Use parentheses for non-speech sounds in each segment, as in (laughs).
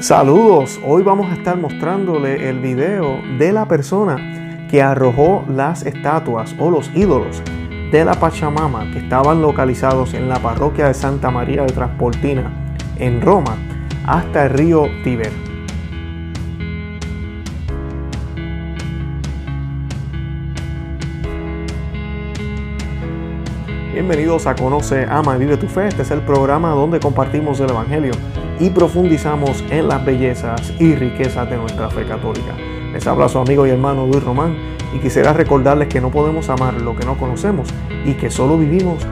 Saludos, hoy vamos a estar mostrándole el video de la persona que arrojó las estatuas o los ídolos de la Pachamama que estaban localizados en la parroquia de Santa María de Transportina en Roma hasta el río Tíber. Bienvenidos a Conoce, Ama y Vive tu Fe. Este es el programa donde compartimos el Evangelio y profundizamos en las bellezas y riquezas de nuestra fe católica. Les habla su amigo y hermano Luis Román y quisiera recordarles que no podemos amar lo que no conocemos y que solo vivimos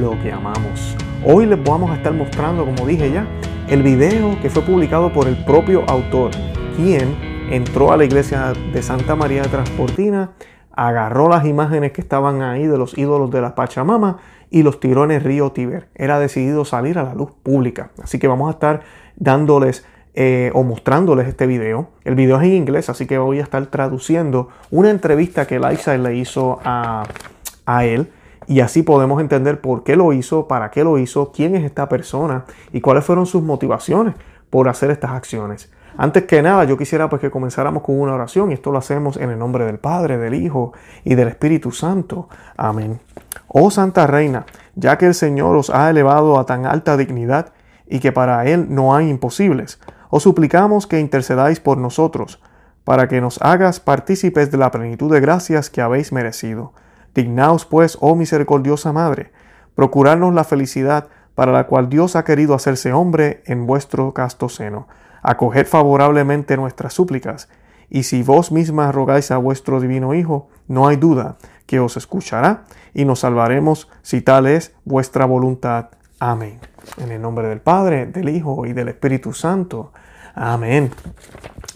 lo que amamos. Hoy les vamos a estar mostrando, como dije ya, el video que fue publicado por el propio autor, quien entró a la iglesia de Santa María de Transportina agarró las imágenes que estaban ahí de los ídolos de la Pachamama y los tiró en el río Tíber. Era decidido salir a la luz pública. Así que vamos a estar dándoles eh, o mostrándoles este video. El video es en inglés, así que voy a estar traduciendo una entrevista que Lifestyle le hizo a, a él. Y así podemos entender por qué lo hizo, para qué lo hizo, quién es esta persona y cuáles fueron sus motivaciones por hacer estas acciones. Antes que nada, yo quisiera pues que comenzáramos con una oración y esto lo hacemos en el nombre del Padre, del Hijo y del Espíritu Santo. Amén. Oh Santa Reina, ya que el Señor os ha elevado a tan alta dignidad y que para Él no hay imposibles, os suplicamos que intercedáis por nosotros, para que nos hagas partícipes de la plenitud de gracias que habéis merecido. Dignaos pues, oh misericordiosa Madre, procurarnos la felicidad para la cual Dios ha querido hacerse hombre en vuestro casto seno acoged favorablemente nuestras súplicas, y si vos mismas rogáis a vuestro divino Hijo, no hay duda que os escuchará y nos salvaremos si tal es vuestra voluntad. Amén. En el nombre del Padre, del Hijo y del Espíritu Santo. Amén.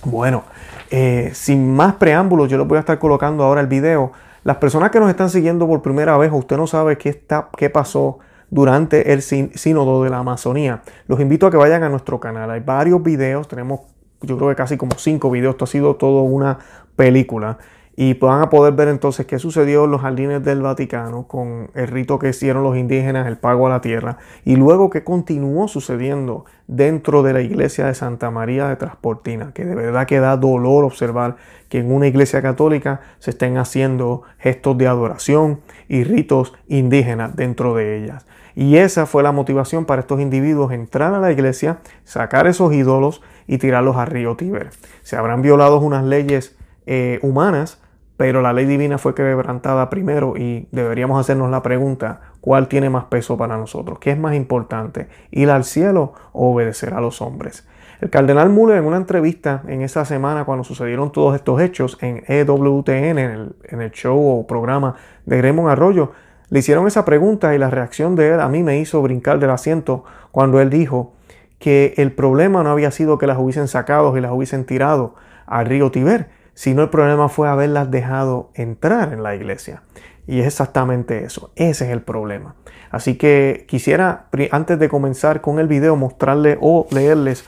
Bueno, eh, sin más preámbulos, yo les voy a estar colocando ahora el video. Las personas que nos están siguiendo por primera vez, usted no sabe qué, está, qué pasó durante el sínodo de la Amazonía. Los invito a que vayan a nuestro canal. Hay varios videos, tenemos yo creo que casi como cinco videos. Esto ha sido todo una película. Y van a poder ver entonces qué sucedió en los jardines del Vaticano con el rito que hicieron los indígenas, el pago a la tierra, y luego qué continuó sucediendo dentro de la iglesia de Santa María de Transportina, que de verdad que da dolor observar que en una iglesia católica se estén haciendo gestos de adoración y ritos indígenas dentro de ellas. Y esa fue la motivación para estos individuos entrar a la iglesia, sacar esos ídolos y tirarlos al río Tíber. Se habrán violado unas leyes eh, humanas, pero la ley divina fue quebrantada primero y deberíamos hacernos la pregunta, ¿cuál tiene más peso para nosotros? ¿Qué es más importante? ¿Ir al cielo o obedecer a los hombres? El cardenal Müller en una entrevista en esa semana cuando sucedieron todos estos hechos en EWTN, en el, show o programa de Raymond Arroyo, le hicieron esa pregunta y la reacción de él a mí me hizo brincar del asiento cuando él dijo que el problema no había sido que las hubiesen sacado y las hubiesen tirado al río Tiber, sino el problema fue haberlas dejado entrar en la iglesia. Y es exactamente eso, ese es el problema. Así que quisiera, antes de comenzar con el video, mostrarle o leerles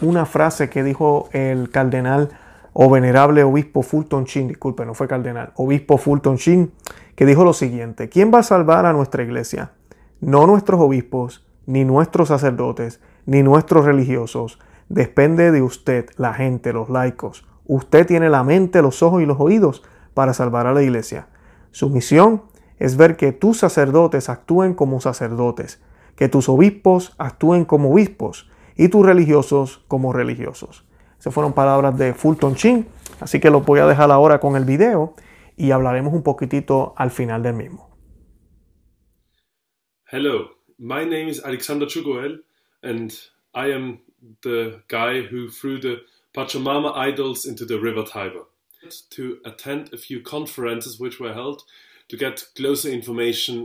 una frase que dijo el cardenal o venerable obispo Fulton Sheen, disculpe, no fue cardenal, obispo Fulton Sheen, que dijo lo siguiente, ¿quién va a salvar a nuestra iglesia? No nuestros obispos, ni nuestros sacerdotes, ni nuestros religiosos. Depende de usted, la gente, los laicos. Usted tiene la mente, los ojos y los oídos para salvar a la iglesia. Su misión es ver que tus sacerdotes actúen como sacerdotes, que tus obispos actúen como obispos y tus religiosos como religiosos. Esas fueron palabras de Fulton Chin, así que lo voy a dejar ahora con el video y hablaremos un poquitito al final del mismo. Hello, my name is Alexander Chugoel and I am the guy who threw the Pachamama idols into the river Tiber. To attend a few conferences which were held to get closer information.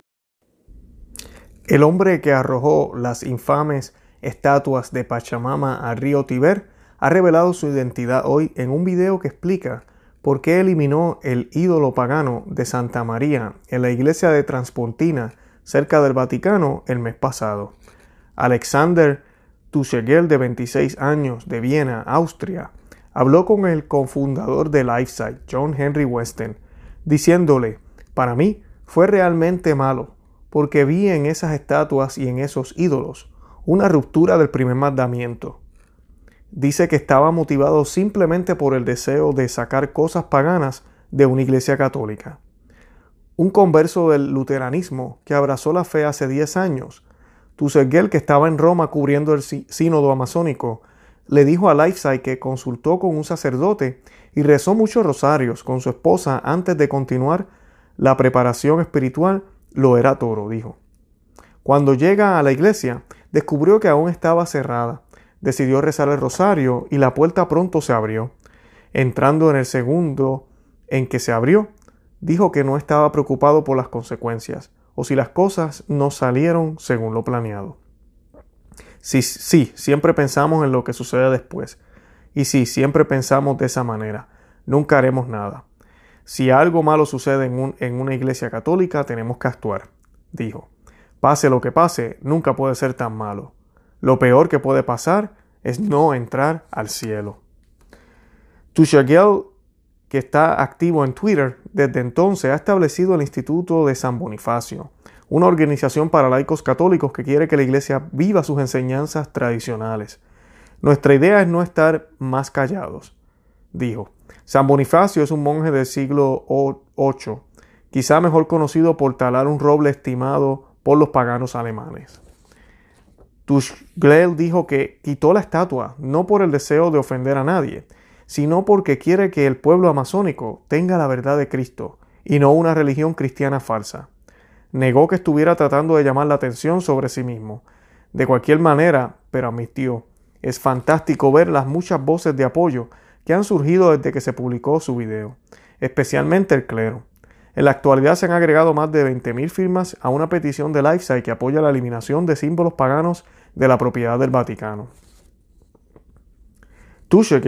El hombre que arrojó las infames estatuas de Pachamama al río Tiber ha revelado su identidad hoy en un video que explica por qué eliminó el ídolo pagano de Santa María en la iglesia de Transportina cerca del Vaticano el mes pasado. Alexander Tuchegel, de 26 años, de Viena, Austria, habló con el cofundador de LifeSite, John Henry Weston, diciéndole, para mí fue realmente malo, porque vi en esas estatuas y en esos ídolos una ruptura del primer mandamiento. dice que estaba motivado simplemente por el deseo de sacar cosas paganas de una iglesia católica. Un converso del luteranismo que abrazó la fe hace 10 años, Tusegel, que estaba en Roma cubriendo el sínodo amazónico, le dijo a Lifeside que consultó con un sacerdote y rezó muchos rosarios con su esposa antes de continuar la preparación espiritual. Lo era todo, dijo. Cuando llega a la iglesia, descubrió que aún estaba cerrada. Decidió rezar el rosario y la puerta pronto se abrió. Entrando en el segundo en que se abrió, dijo que no estaba preocupado por las consecuencias o si las cosas no salieron según lo planeado. Sí, sí, siempre pensamos en lo que sucede después. Y sí, siempre pensamos de esa manera. Nunca haremos nada. Si algo malo sucede en, en una iglesia católica, tenemos que actuar, dijo. Pase lo que pase, nunca puede ser tan malo. Lo peor que puede pasar es no entrar al cielo. Tushagel, que está activo en Twitter, desde entonces ha establecido el Instituto de San Bonifacio, una organización para laicos católicos que quiere que la Iglesia viva sus enseñanzas tradicionales. Nuestra idea es no estar más callados, dijo. San Bonifacio es un monje del siglo VIII, quizá mejor conocido por talar un roble estimado por los paganos alemanes. Tuchglel dijo que quitó la estatua no por el deseo de ofender a nadie, sino porque quiere que el pueblo amazónico tenga la verdad de Cristo y no una religión cristiana falsa. Negó que estuviera tratando de llamar la atención sobre sí mismo. De cualquier manera, pero admitió, es fantástico ver las muchas voces de apoyo que han surgido desde que se publicó su video, especialmente el clero. En la actualidad se han agregado más de 20.000 firmas a una petición de Lifeside que apoya la eliminación de símbolos paganos de la propiedad del Vaticano. Tuchel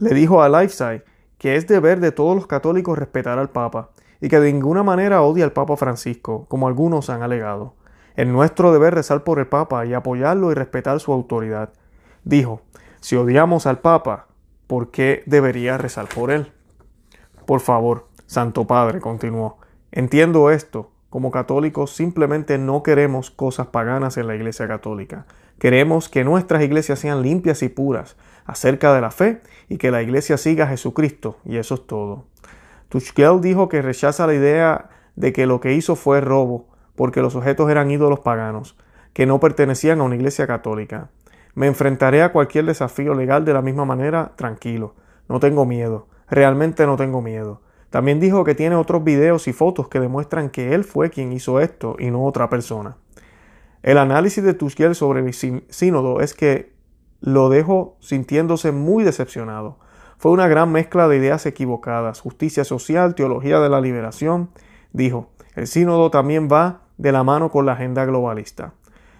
le dijo a Lifeside que es deber de todos los católicos respetar al Papa y que de ninguna manera odia al Papa Francisco, como algunos han alegado. Es nuestro deber rezar por el Papa y apoyarlo y respetar su autoridad. Dijo, si odiamos al Papa, ¿por qué debería rezar por él? Por favor, Santo Padre, continuó, entiendo esto. Como católicos simplemente no queremos cosas paganas en la Iglesia Católica. Queremos que nuestras iglesias sean limpias y puras acerca de la fe y que la Iglesia siga a Jesucristo, y eso es todo. Tuchkel dijo que rechaza la idea de que lo que hizo fue robo, porque los objetos eran ídolos paganos, que no pertenecían a una iglesia católica. Me enfrentaré a cualquier desafío legal de la misma manera, tranquilo. No tengo miedo. Realmente no tengo miedo. También dijo que tiene otros videos y fotos que demuestran que él fue quien hizo esto y no otra persona. El análisis de Tuskiel sobre el sínodo es que lo dejó sintiéndose muy decepcionado. Fue una gran mezcla de ideas equivocadas, justicia social, teología de la liberación. Dijo, el sínodo también va de la mano con la agenda globalista.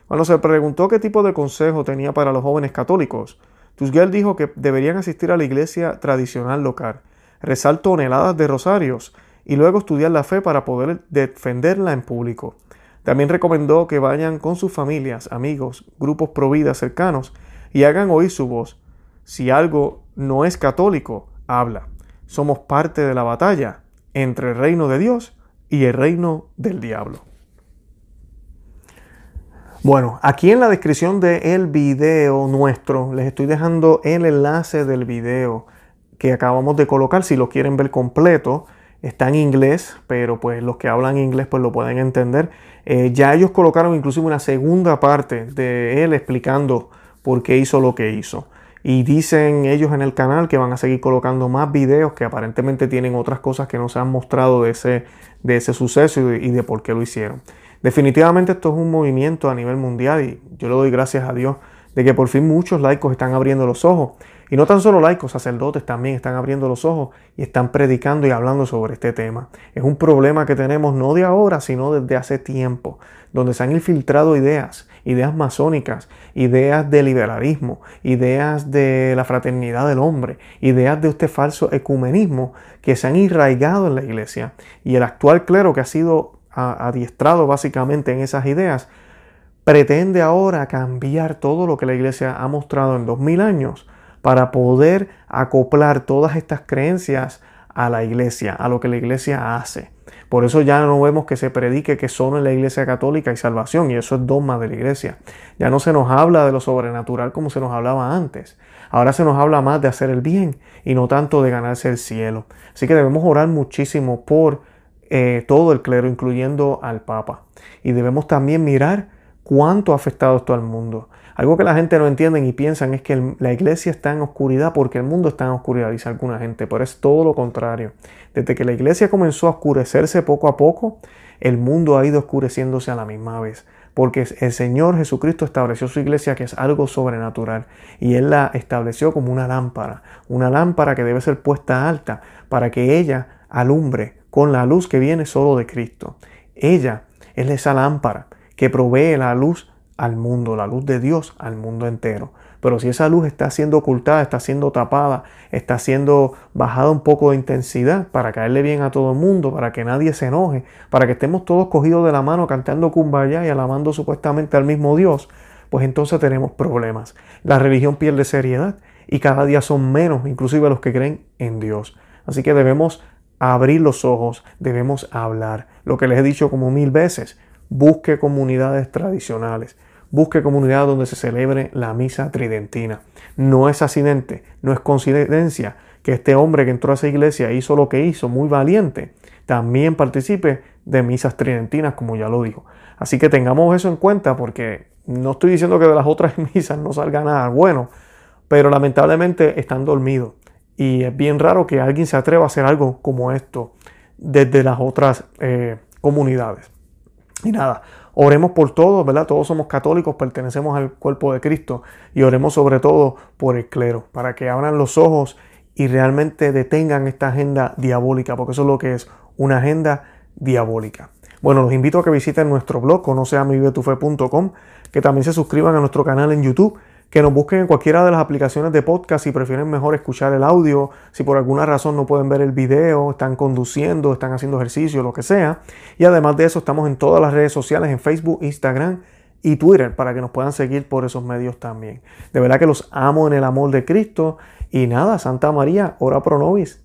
Cuando se preguntó qué tipo de consejo tenía para los jóvenes católicos, Tusguel dijo que deberían asistir a la iglesia tradicional local, rezar toneladas de rosarios y luego estudiar la fe para poder defenderla en público. También recomendó que vayan con sus familias, amigos, grupos pro vida cercanos y hagan oír su voz. Si algo no es católico, habla. Somos parte de la batalla entre el reino de Dios y el reino del diablo. Bueno, aquí en la descripción del video nuestro les estoy dejando el enlace del video que acabamos de colocar. Si lo quieren ver completo, está en inglés, pero pues los que hablan inglés pues lo pueden entender. Eh, ya ellos colocaron inclusive una segunda parte de él explicando por qué hizo lo que hizo. Y dicen ellos en el canal que van a seguir colocando más videos que aparentemente tienen otras cosas que no se han mostrado de ese, de ese suceso y de por qué lo hicieron. Definitivamente esto es un movimiento a nivel mundial y yo le doy gracias a Dios de que por fin muchos laicos están abriendo los ojos. Y no tan solo laicos, sacerdotes también están abriendo los ojos y están predicando y hablando sobre este tema. Es un problema que tenemos no de ahora, sino desde hace tiempo, donde se han infiltrado ideas, ideas masónicas, ideas de liberalismo, ideas de la fraternidad del hombre, ideas de este falso ecumenismo que se han irraigado en la iglesia. Y el actual clero que ha sido adiestrado básicamente en esas ideas, pretende ahora cambiar todo lo que la iglesia ha mostrado en dos mil años para poder acoplar todas estas creencias a la iglesia, a lo que la iglesia hace. Por eso ya no vemos que se predique que solo en la Iglesia Católica hay salvación y eso es dogma de la Iglesia. Ya no se nos habla de lo sobrenatural como se nos hablaba antes. Ahora se nos habla más de hacer el bien y no tanto de ganarse el cielo. Así que debemos orar muchísimo por eh, todo el clero, incluyendo al Papa. Y debemos también mirar cuánto ha afectado esto al mundo. Algo que la gente no entiende y piensan es que la iglesia está en oscuridad porque el mundo está en oscuridad, dice alguna gente, pero es todo lo contrario. Desde que la iglesia comenzó a oscurecerse poco a poco, el mundo ha ido oscureciéndose a la misma vez. Porque el Señor Jesucristo estableció su iglesia que es algo sobrenatural y Él la estableció como una lámpara, una lámpara que debe ser puesta alta para que ella alumbre con la luz que viene solo de Cristo. Ella es esa lámpara que provee la luz al mundo, la luz de Dios al mundo entero. Pero si esa luz está siendo ocultada, está siendo tapada, está siendo bajada un poco de intensidad para caerle bien a todo el mundo, para que nadie se enoje, para que estemos todos cogidos de la mano cantando kumbaya y alabando supuestamente al mismo Dios, pues entonces tenemos problemas. La religión pierde seriedad y cada día son menos, inclusive los que creen en Dios. Así que debemos abrir los ojos, debemos hablar. Lo que les he dicho como mil veces, busque comunidades tradicionales busque comunidad donde se celebre la misa tridentina. No es accidente, no es coincidencia que este hombre que entró a esa iglesia hizo lo que hizo, muy valiente, también participe de misas tridentinas, como ya lo dijo. Así que tengamos eso en cuenta porque no estoy diciendo que de las otras (laughs) misas no salga nada bueno, pero lamentablemente están dormidos. Y es bien raro que alguien se atreva a hacer algo como esto desde las otras eh, comunidades. Y nada, Oremos por todos, ¿verdad? Todos somos católicos, pertenecemos al cuerpo de Cristo y oremos sobre todo por el clero, para que abran los ojos y realmente detengan esta agenda diabólica, porque eso es lo que es una agenda diabólica. Bueno, los invito a que visiten nuestro blog, conoceamivivetufe.com, que también se suscriban a nuestro canal en YouTube que nos busquen en cualquiera de las aplicaciones de podcast si prefieren mejor escuchar el audio, si por alguna razón no pueden ver el video, están conduciendo, están haciendo ejercicio, lo que sea. Y además de eso, estamos en todas las redes sociales, en Facebook, Instagram y Twitter, para que nos puedan seguir por esos medios también. De verdad que los amo en el amor de Cristo. Y nada, Santa María, ora pro nobis.